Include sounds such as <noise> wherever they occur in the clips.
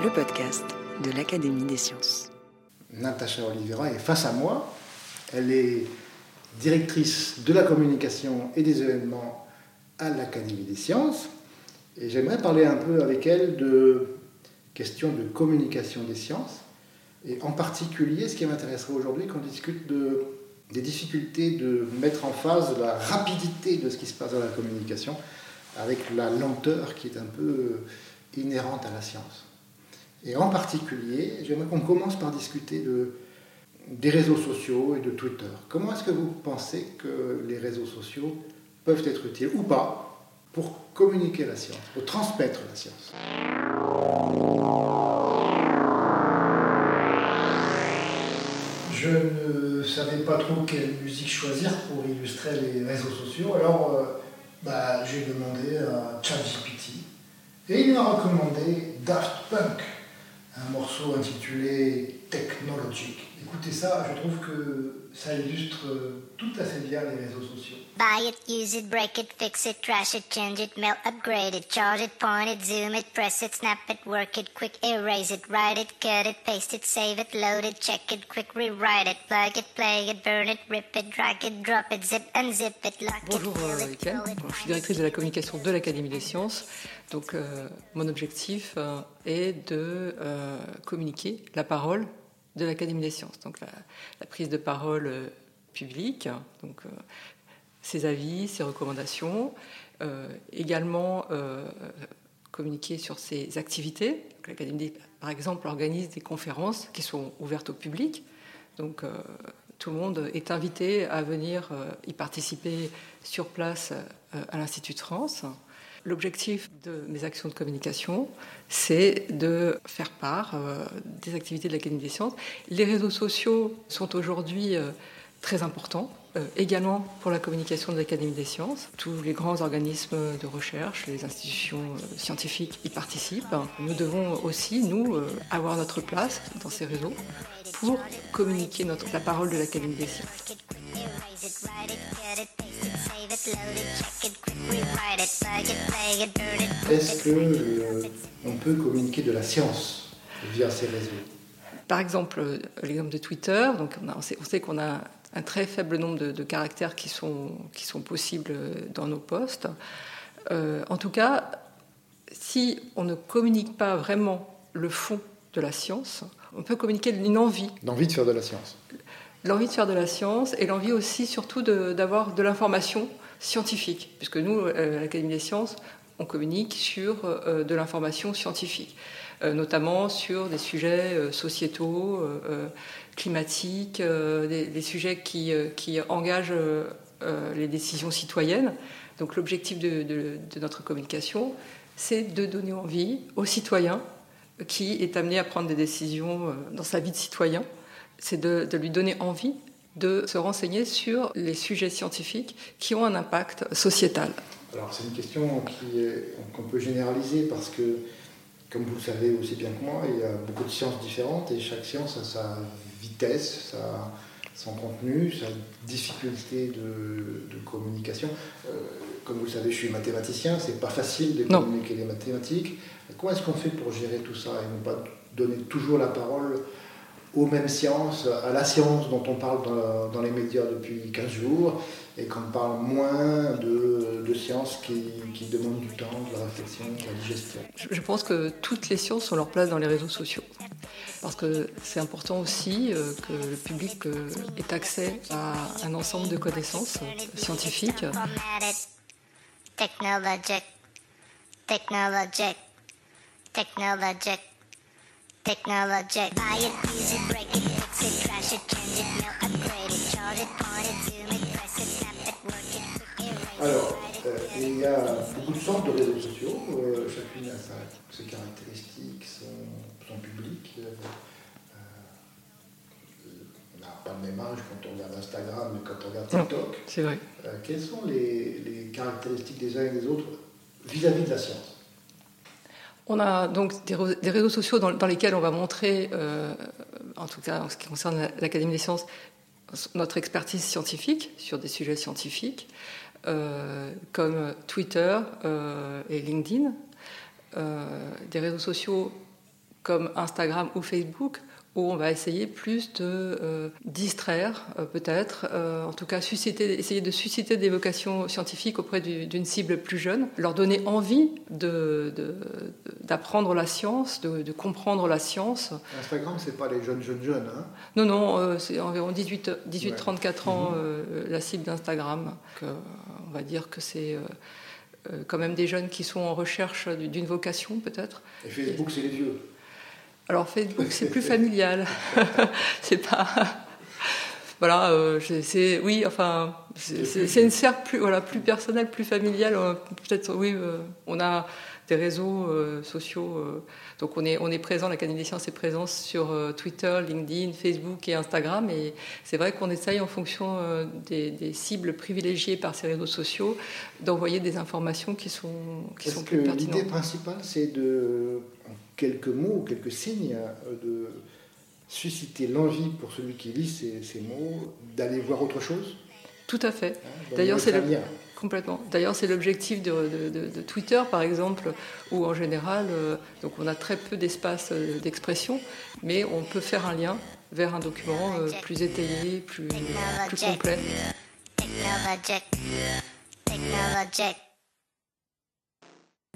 Le podcast de l'Académie des sciences. Natacha Oliveira est face à moi. Elle est directrice de la communication et des événements à l'Académie des sciences. Et j'aimerais parler un peu avec elle de questions de communication des sciences. Et en particulier, ce qui m'intéresserait aujourd'hui, qu'on discute de, des difficultés de mettre en phase la rapidité de ce qui se passe dans la communication avec la lenteur qui est un peu inhérente à la science. Et en particulier, j'aimerais qu'on commence par discuter de, des réseaux sociaux et de Twitter. Comment est-ce que vous pensez que les réseaux sociaux peuvent être utiles ou pas pour communiquer la science, pour transmettre la science? Je ne savais pas trop quelle musique choisir pour illustrer les réseaux sociaux, alors euh, bah, j'ai demandé à ChatGPT et il m'a recommandé Daft Punk, un morceau intitulé Technologic. Écoutez ça, je trouve que ça illustre tout à fait bien les réseaux sociaux. Buy it, use it, break it, fix it, trash it, change it, mail, upgrade it, charge it, point it, zoom it, press it, snap it, work it, quick erase it, write it, cut it, paste it, save it, load it, check it, quick rewrite it, plug it, play it, burn it, rip it, drag it, drop it, zip unzip it, lock Bonjour it, fill euh, je suis directrice de la communication de l'Académie des sciences. Donc euh, mon objectif euh, est de euh, communiquer la parole de l'Académie des sciences. Donc la, prise de parole euh, publique, donc euh, ses avis, ses recommandations, euh, également communiquer sur ses activités. L'Académie, par exemple, organise des conférences qui sont ouvertes au public. Donc tout le monde est invité à venir y participer sur place à l'Institut de France. L'objectif de mes actions de communication, c'est de faire part euh, des activités de l'Académie des sciences. Les réseaux sociaux sont aujourd'hui euh, très importants, euh, également pour la communication de l'Académie des sciences. Tous les grands organismes de recherche, les institutions scientifiques y participent. Nous devons aussi, nous, avoir notre place dans ces réseaux pour communiquer la parole de l'Académie des sciences. Est-ce que euh, on peut communiquer de la science via ces réseaux? Par exemple, euh, l'exemple de Twitter, donc on, a- on sait, on sait qu'on a un très faible nombre de, de caractères qui sont, qui sont possibles euh, dans nos posts. Euh, en tout cas, si on ne communique pas vraiment le fond de la science, on peut communiquer une envie, D'envie de faire de la science. l'envie de faire de la science et l'envie aussi surtout de- d'avoir de, l'information scientifique, puisque nous, euh, à l'Académie des sciences, on communique sur euh, de l'information scientifique, euh, notamment sur des sujets sociétaux, climatiques, des, sujets qui, qui engagent les décisions citoyennes. Donc l'objectif de, notre communication, c'est de donner envie aux citoyens qui est amené à prendre des décisions dans sa vie de citoyen, c'est de lui donner envie de se renseigner sur les sujets scientifiques qui ont un impact sociétal. Alors c'est une question qu'on peut généraliser parce que, comme vous le savez aussi bien que moi, il y a beaucoup de sciences différentes et chaque science a sa vitesse, sa- son contenu, sa difficulté de, de communication. Euh, comme vous le savez, je suis mathématicien, c'est pas facile de Non. communiquer les mathématiques. Comment est-ce qu'on fait pour gérer tout ça et ne pas donner toujours la parole aux mêmes sciences, à la science dont on parle dans, dans les médias depuis 15 jours, et qu'on parle moins de, de sciences qui, qui demandent du temps, de la réflexion, de la digestion. Je pense que toutes les sciences ont leur place dans les réseaux sociaux. Parce que c'est important aussi euh, que le public euh, ait accès à un ensemble de connaissances scientifiques. Technologic, technologic, technologic. Buy it, use it, break it, fix it, trash it, change it, mail, upgrade it, charge it, point it, zoom it, press it, snap it, work it, quick erase it. Alors, euh, il y a beaucoup de sortes de réseaux sociaux, euh, chacune a sa- ses caractéristiques, son, son public. euh, euh, on n'a pas le même âge quand on regarde Instagram et quand on regarde. TikTok. C'est vrai. Euh, quelles sont les, les caractéristiques des uns et des autres vis-à-vis de la science? On a donc des, réseaux sociaux dans, lesquels on va montrer, euh, en tout cas en ce qui concerne la- l'Académie des sciences, notre expertise scientifique sur des sujets scientifiques, euh, comme Twitter euh, et LinkedIn, des réseaux sociaux comme Instagram ou Facebook, où on va essayer plus de euh, distraire, euh, peut-être, euh, en tout cas susciter, essayer de susciter des vocations scientifiques auprès du- d'une cible plus jeune, leur donner envie de- de- d'apprendre la science, de, de comprendre la science. Instagram, c'est pas les jeunes, jeunes, jeunes. Hein Non, non, c'est environ 18 18 Ouais. 34 ans euh, la cible d'Instagram. On va dire que c'est quand même des jeunes qui sont en recherche du- d'une vocation, peut-être. et Facebook, c'est les vieux. Alors Facebook, c'est plus familial. <laughs> c'est pas. <laughs> Voilà, euh, c'est- oui, enfin, c'est une sphère plus voilà plus personnelle, plus familiale. euh, Peut-être oui, euh, on a des réseaux euh, sociaux, donc on est on est présent. L'Académie des sciences est présente sur Twitter, LinkedIn, Facebook et Instagram. Et c'est vrai qu'on essaye en fonction des, des cibles privilégiées par ces réseaux sociaux d'envoyer des informations qui sont qui sont que plus l'idée pertinentes. principale, c'est de, quelques mots, quelques signes, euh, de susciter l'envie pour celui qui lit ces, ces mots d'aller voir autre chose Tout à fait. hein, D'ailleurs, le c'est le-. Complètement. D'ailleurs, c'est l'objectif de, de- de- de Twitter, par exemple, où en général, euh, donc on a très peu d'espace euh, d'expression, mais on peut faire un lien vers un document euh, plus étayé, plus, plus complet.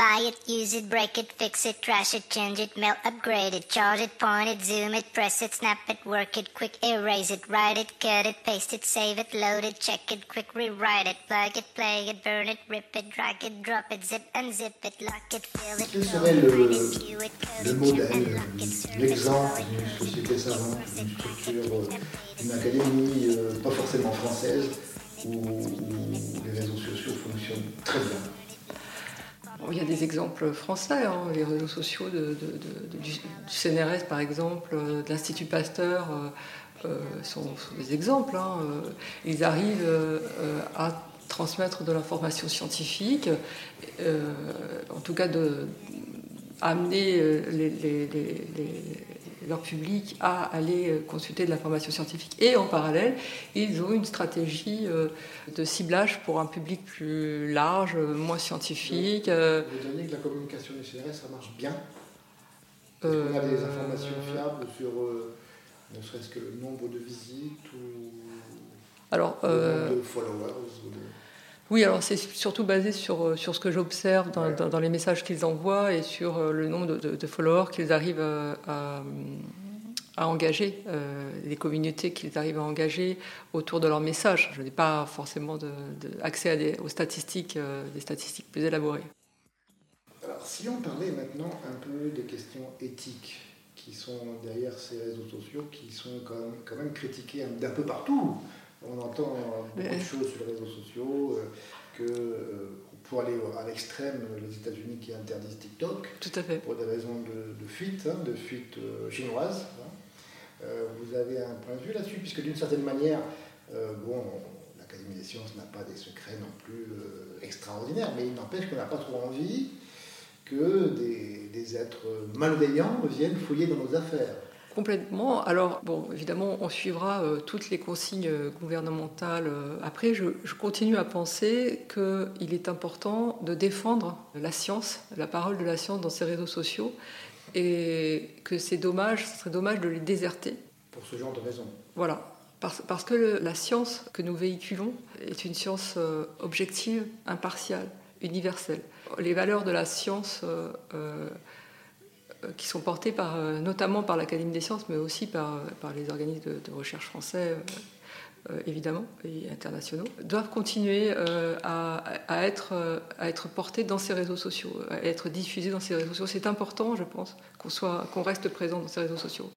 Buy it, use it, break it, fix it, trash it, change it, melt, upgrade it, charge it, point it, zoom it, press it, snap it, work it, quick erase it, write it, cut it, paste it, save it, load it, check it, quick rewrite it, plug it, play it, burn it, rip it, drag it, drop it, zip unzip it, lock it, fill it, Quel serait le, it, queue it, code le modèle, check and lock it, serve it, l'exemple d'une société savante, d'une structure, euh, d'une académie euh, pas forcément française, où, où les réseaux sociaux fonctionnent très bien il y a des exemples français, hein, les réseaux sociaux du, CNRS, par exemple, euh, de l'Institut Pasteur. euh, euh, sont, des exemples. hein, ils arrivent à transmettre de l'information scientifique, en tout cas de amener les- leur public à aller euh, consulter de l'information scientifique. Et en parallèle, ils ont une stratégie euh, de ciblage pour un public plus large, euh, moins scientifique. Vous diriez que la communication du CNRS, ça marche bien Est-ce qu'on a des informations fiables sur ne serait-ce que le nombre de visites ou Alors, le nombre de followers ou de- Oui, alors c'est surtout basé sur, euh, sur ce que j'observe dans, Ouais. dans- dans les messages qu'ils envoient et sur euh, le nombre de, de- de followers qu'ils arrivent à, à- engager, euh, les communautés qu'ils arrivent à engager autour de leurs messages. Je n'ai pas forcément de, accès à des, aux statistiques, euh, des statistiques plus élaborées. Alors, si on parlait maintenant un peu des questions éthiques qui sont derrière ces réseaux sociaux, qui sont quand même, quand même critiqués un- d'un peu partout. On entend beaucoup Mais- de choses sur les réseaux sociaux, euh, que euh, pour aller à l'extrême, les États-Unis qui interdisent TikTok Tout à fait. pour des raisons de, de fuite, hein, de fuite euh, chinoise. hein. Euh, vous avez un point de vue là-dessus, puisque d'une certaine manière, euh, bon, l'Académie des sciences n'a pas des secrets non plus euh, extraordinaires, mais il n'empêche qu'on n'a pas trop envie que des, des êtres malveillants viennent fouiller dans nos affaires. Complètement. Alors, bon, évidemment, on suivra euh, toutes les consignes euh, gouvernementales. euh. Après, je, je continue à penser qu'il est important de défendre la science, la parole de la science dans ces réseaux sociaux, et que c'est dommage, ce serait dommage de les déserter. Pour ce genre de raisons. Voilà. Parce, parce que le- la science que nous véhiculons est une science euh, objective, impartiale, universelle. Les valeurs de la science qui sont portées par, euh, notamment par l'Académie des sciences, mais aussi par, euh, par les organismes de, de recherche français, euh, euh, évidemment, et internationaux, doivent continuer euh, à, à être, euh, à être portées dans ces réseaux sociaux, à être diffusées dans ces réseaux sociaux. C'est important, je pense, qu'on qu'on reste présent dans ces réseaux sociaux.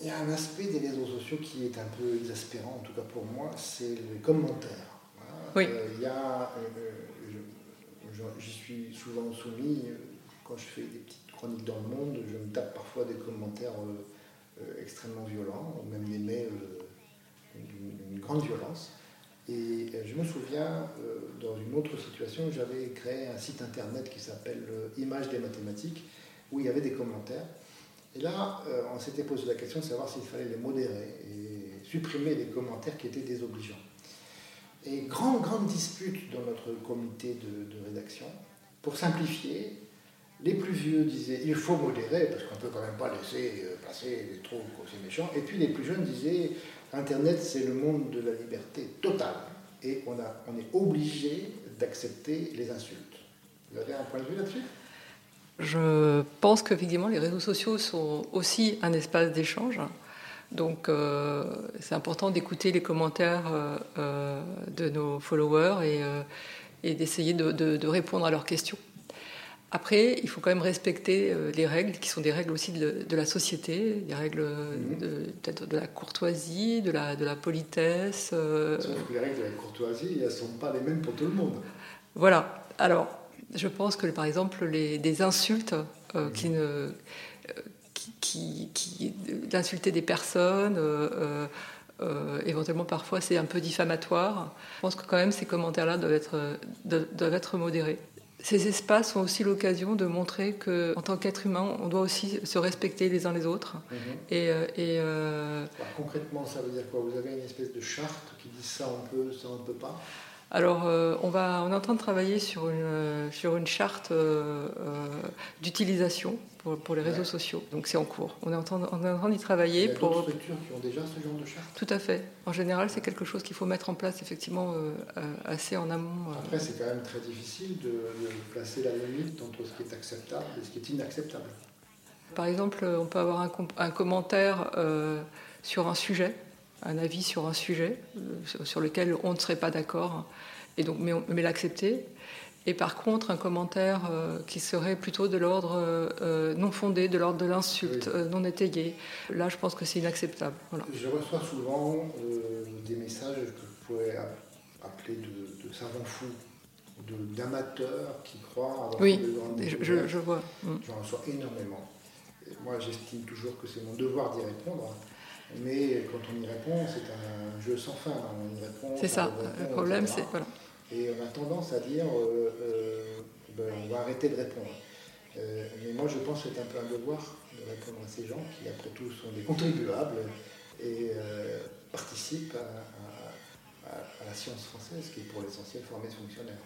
Il y a un aspect des réseaux sociaux qui est un peu exaspérant, en tout cas pour moi, c'est les commentaires. Voilà. Oui. Euh, il y a, euh, j'y suis souvent soumis. euh, Quand je fais des petites dans le monde, je me tape parfois des commentaires euh, euh, extrêmement violents, ou même des mails euh, d'une grande violence. Et je me souviens, dans une autre situation, j'avais créé un site internet qui s'appelle Images des mathématiques, où il y avait des commentaires. Et là, on s'était posé la question de savoir s'il fallait les modérer et supprimer les commentaires qui étaient désobligeants. Et grande, grande dispute dans notre comité de rédaction. Pour simplifier, les plus vieux disaient il faut modérer parce qu'on ne peut quand même pas laisser euh, passer des trucs aussi méchants. Et puis les plus jeunes disaient Internet c'est le monde de la liberté totale et on, a, on est obligé d'accepter les insultes. Vous avez un point de vue là-dessus? Je pense qu'effectivement, les réseaux sociaux sont aussi un espace d'échange. Donc, euh, c'est important d'écouter les commentaires euh, de nos followers et, d'essayer de, de- de répondre à leurs questions. Après, il faut quand même respecter euh, les règles, qui sont des règles aussi de, de la société, des règles de, peut-être de la courtoisie, de la, de la politesse. euh, Sauf que les règles de la courtoisie, elles ne sont pas les mêmes pour tout le monde. voilà. Alors, je pense que par exemple, les, des insultes euh, qui ne. euh, qui, qui, qui- d'insulter des personnes, euh, euh, euh, éventuellement parfois c'est un peu diffamatoire. Je pense que quand même ces commentaires-là doivent être, doivent être modérés. Ces espaces sont aussi l'occasion de montrer que, en tant qu'être humain, on doit aussi se respecter les uns les autres. Et, euh, et, euh, Alors, concrètement, ça veut dire quoi? Vous avez une espèce de charte qui dit ça on peut, ça on ne peut pas? Alors, euh, on, va, on est en train de travailler sur une, euh, sur une charte euh, d'utilisation pour, pour les réseaux Ouais. sociaux. Donc, c'est en cours. On est en train, on est en train d'y Il y travailler a pour. structures qui ont déjà ce genre de charte? Tout à fait. En général, c'est quelque chose qu'il faut mettre en place effectivement assez en amont. Après, c'est quand même très difficile de, de placer la limite entre ce qui est acceptable et ce qui est inacceptable. Par exemple, on peut avoir un, com- un commentaire euh, sur un sujet, un avis sur un sujet euh, sur- lequel on ne serait pas d'accord, et donc mais, l'accepter. Et par contre, un commentaire euh, qui serait plutôt de l'ordre euh, non fondé, de l'ordre de l'insulte, Oui. euh, non étayé. Là, je pense que c'est inacceptable. Voilà. Je reçois souvent des messages que je pourrais a- appeler de, de savants fous, d'amateurs qui croient avoir Oui, fait de grandes Je, je- je vois. Mm. J'en reçois énormément. Et moi, j'estime toujours que c'est mon devoir d'y répondre. Mais quand on y répond, c'est un jeu sans fin. On y répond, C'est ça. répond, Le problème, c'est voilà. Et on a tendance à dire, euh, euh, ben, on va arrêter de répondre. Euh, mais moi, je pense que c'est un peu un devoir de répondre à ces gens qui, après tout, sont des contribuables et participent à, à- à- à la science française, qui est pour l'essentiel formée de fonctionnaires,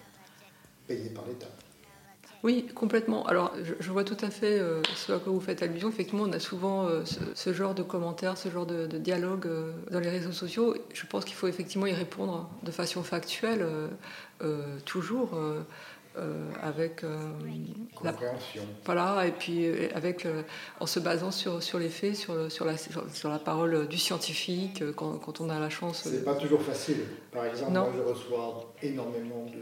payés par l'État. Oui, complètement. Alors, je, je vois tout à fait euh, ce à quoi vous faites allusion. Effectivement, on a souvent euh, ce, ce genre de commentaires, ce genre de, de dialogue euh, dans les réseaux sociaux. Je pense qu'il faut effectivement y répondre de façon factuelle, toujours avec la Compréhension. voilà, et puis avec, en se basant sur, sur les faits, sur, sur, la, sur, sur la parole du scientifique, quand, quand on a la chance. C'est pas toujours facile. Par exemple, Non. moi, je reçois énormément de,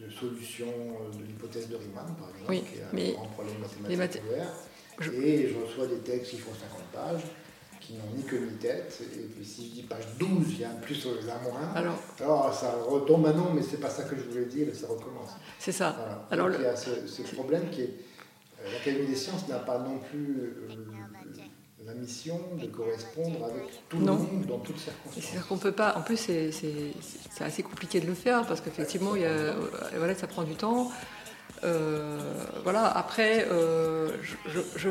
de solutions euh, de l'hypothèse de Riemann, par exemple, Oui, qui est un mais grand problème mathématique mathé- ouvert. Je- Et je reçois des textes qui font 50 pages, qui n'ont ni queue ni tête. Et puis si je dis page 12, il y a un plus ou un moins. Alors, Alors ça retombe à non, mais c'est pas ça que je voulais dire, et ça recommence. c'est ça. Voilà. Alors, Donc, le- il y a ce, ce problème qui est. euh, L'Académie des sciences n'a pas non plus euh, la mission de correspondre avec tout Non. le monde dans toutes Et circonstances. C'est-à-dire qu'on peut pas. En plus, c'est- c'est c'est assez compliqué de le faire parce qu'effectivement, il y a, euh, voilà, ça prend du temps. Euh, voilà. Après, euh, je, je- je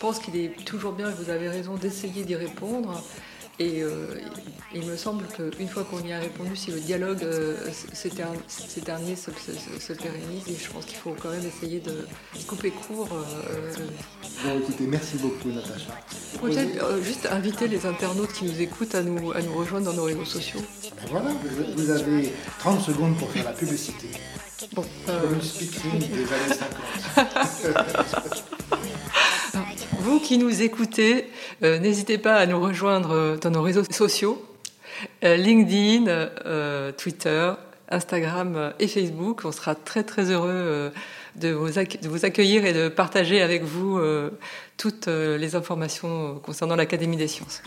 pense qu'il est toujours bien. Vous avez raison d'essayer d'y répondre. Et euh, il me semble qu'une fois qu'on y a répondu, si le dialogue euh, s'étern- s'éternise, se, se- se pérennise, et je pense qu'il faut quand même essayer de couper court. euh, Bon, écoutez, merci beaucoup, Natacha. Peut-être juste inviter les internautes qui nous écoutent à nous, à nous rejoindre dans nos réseaux sociaux. Ben voilà, vous, avez 30 secondes pour faire la publicité. Bon, euh, Comme une speakerine des années 50. <laughs> Vous qui nous écoutez, euh, n'hésitez pas à nous rejoindre euh, dans nos réseaux sociaux, euh, LinkedIn, Twitter, Instagram et Facebook. On sera très très heureux de, vous, de vous accueillir et de partager avec vous euh, toutes euh, les informations concernant l'Académie des sciences.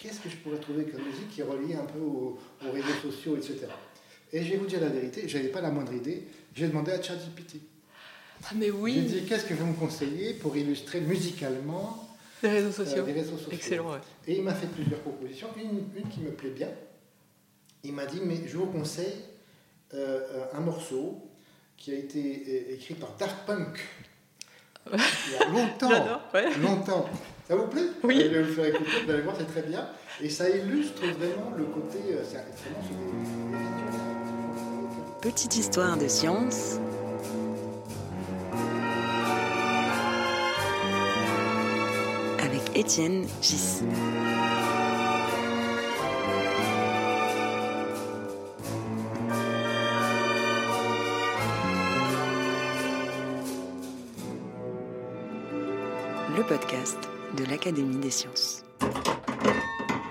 Qu'est-ce que je pourrais trouver comme musique qui est reliée un peu aux, aux réseaux sociaux, etc. Et je vais vous dire la vérité, je n'avais pas la moindre idée. J'ai demandé à ChatGPT. Ah mais oui, dit qu'est-ce que vous me conseillez pour illustrer musicalement les réseaux euh, sociaux. les réseaux sociaux. Excellent, ouais. Et il m'a fait plusieurs propositions. Une, une qui me plaît bien. Il m'a dit mais je vous conseille euh, euh, un morceau qui a été écrit par Daft Punk. Il y a longtemps. J'adore, ouais. Longtemps. Ça vous plaît Oui. Je vais vous le faire écouter, vous allez voir, c'est très bien. Et ça illustre vraiment le côté. euh, C'est vraiment Petite histoire de science. Étienne Gis. Le podcast de l'Académie des sciences.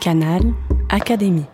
Canal Académie.